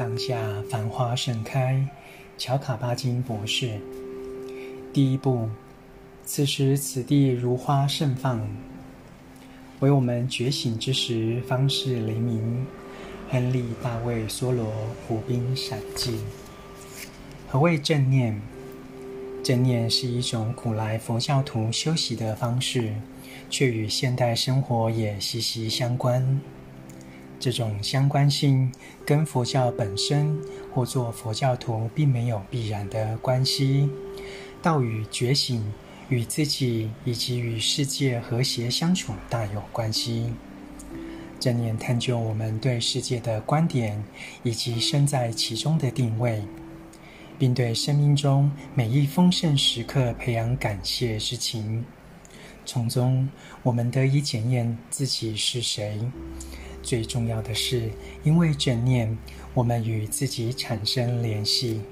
当下繁花盛开，乔卡巴金博士。第一部，此时此地如花盛放，为我们觉醒之时方是黎明。亨利·大卫·梭罗，湖滨闪记。何谓正念？正念是一种古来佛教徒修习的方式，却与现代生活也息息相关。这种相关性跟佛教本身或做佛教徒并没有必然的关系，倒与觉醒、与自己以及与世界和谐相处大有关系。正念探究我们对世界的观点以及身在其中的定位，并对生命中每一丰盛时刻培养感谢之情，从中我们得以检验自己是谁。最重要的是，因为正念，我们与自己产生联系。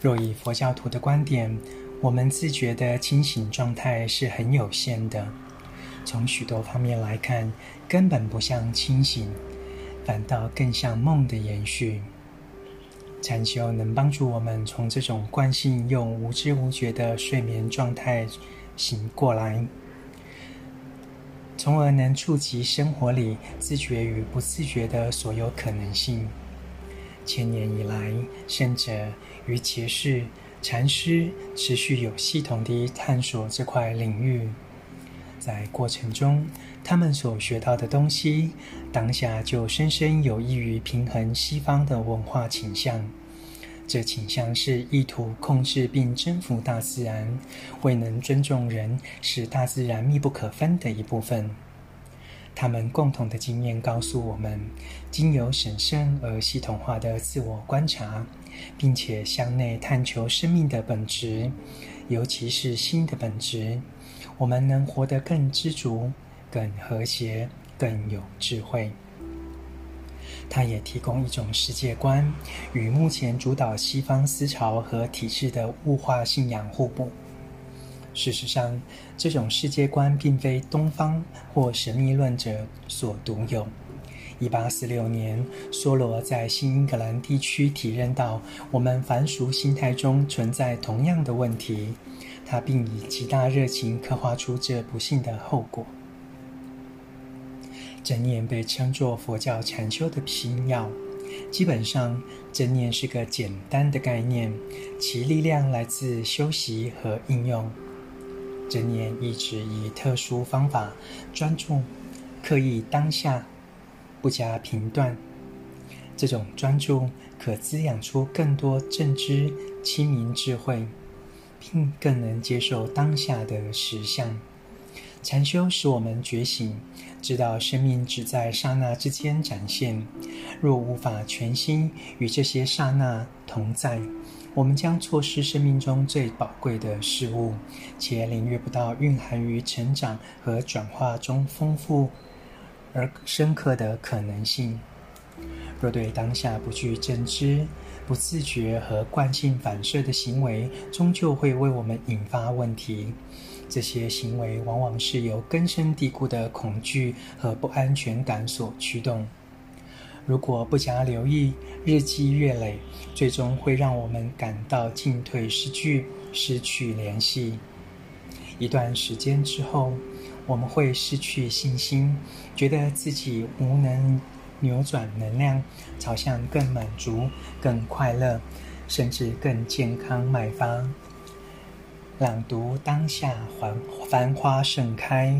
若以佛教徒的观点，我们自觉的清醒状态是很有限的，从许多方面来看，根本不像清醒，反倒更像梦的延续。禅修能帮助我们从这种惯性用无知无觉的睡眠状态醒过来。从而能触及生活里自觉与不自觉的所有可能性。千年以来，圣者与骑士、禅师持续有系统地探索这块领域。在过程中，他们所学到的东西，当下就深深有益于平衡西方的文化倾向。这倾向是意图控制并征服大自然，未能尊重人，是大自然密不可分的一部分。他们共同的经验告诉我们，经由审慎而系统化的自我观察，并且向内探求生命的本质，尤其是心的本质，我们能活得更知足、更和谐、更有智慧。它也提供一种世界观，与目前主导西方思潮和体制的物化信仰互补。事实上，这种世界观并非东方或神秘论者所独有。一八四六年，梭罗在新英格兰地区体认到我们凡俗心态中存在同样的问题，他并以极大热情刻画出这不幸的后果。正念被称作佛教禅修的心要。基本上，正念是个简单的概念，其力量来自修习和应用。正念一直以特殊方法专注、刻意当下，不加评断。这种专注可滋养出更多正知、清明智慧，并更能接受当下的实相。禅修使我们觉醒，知道生命只在刹那之间展现。若无法全心与这些刹那同在，我们将错失生命中最宝贵的事物，且领略不到蕴含于成长和转化中丰富而深刻的可能性。若对当下不具正知、不自觉和惯性反射的行为，终究会为我们引发问题。这些行为往往是由根深蒂固的恐惧和不安全感所驱动。如果不加留意，日积月累，最终会让我们感到进退失据、失去联系。一段时间之后，我们会失去信心，觉得自己无能扭转能量，朝向更满足、更快乐，甚至更健康迈方。朗读当下，繁繁花盛开。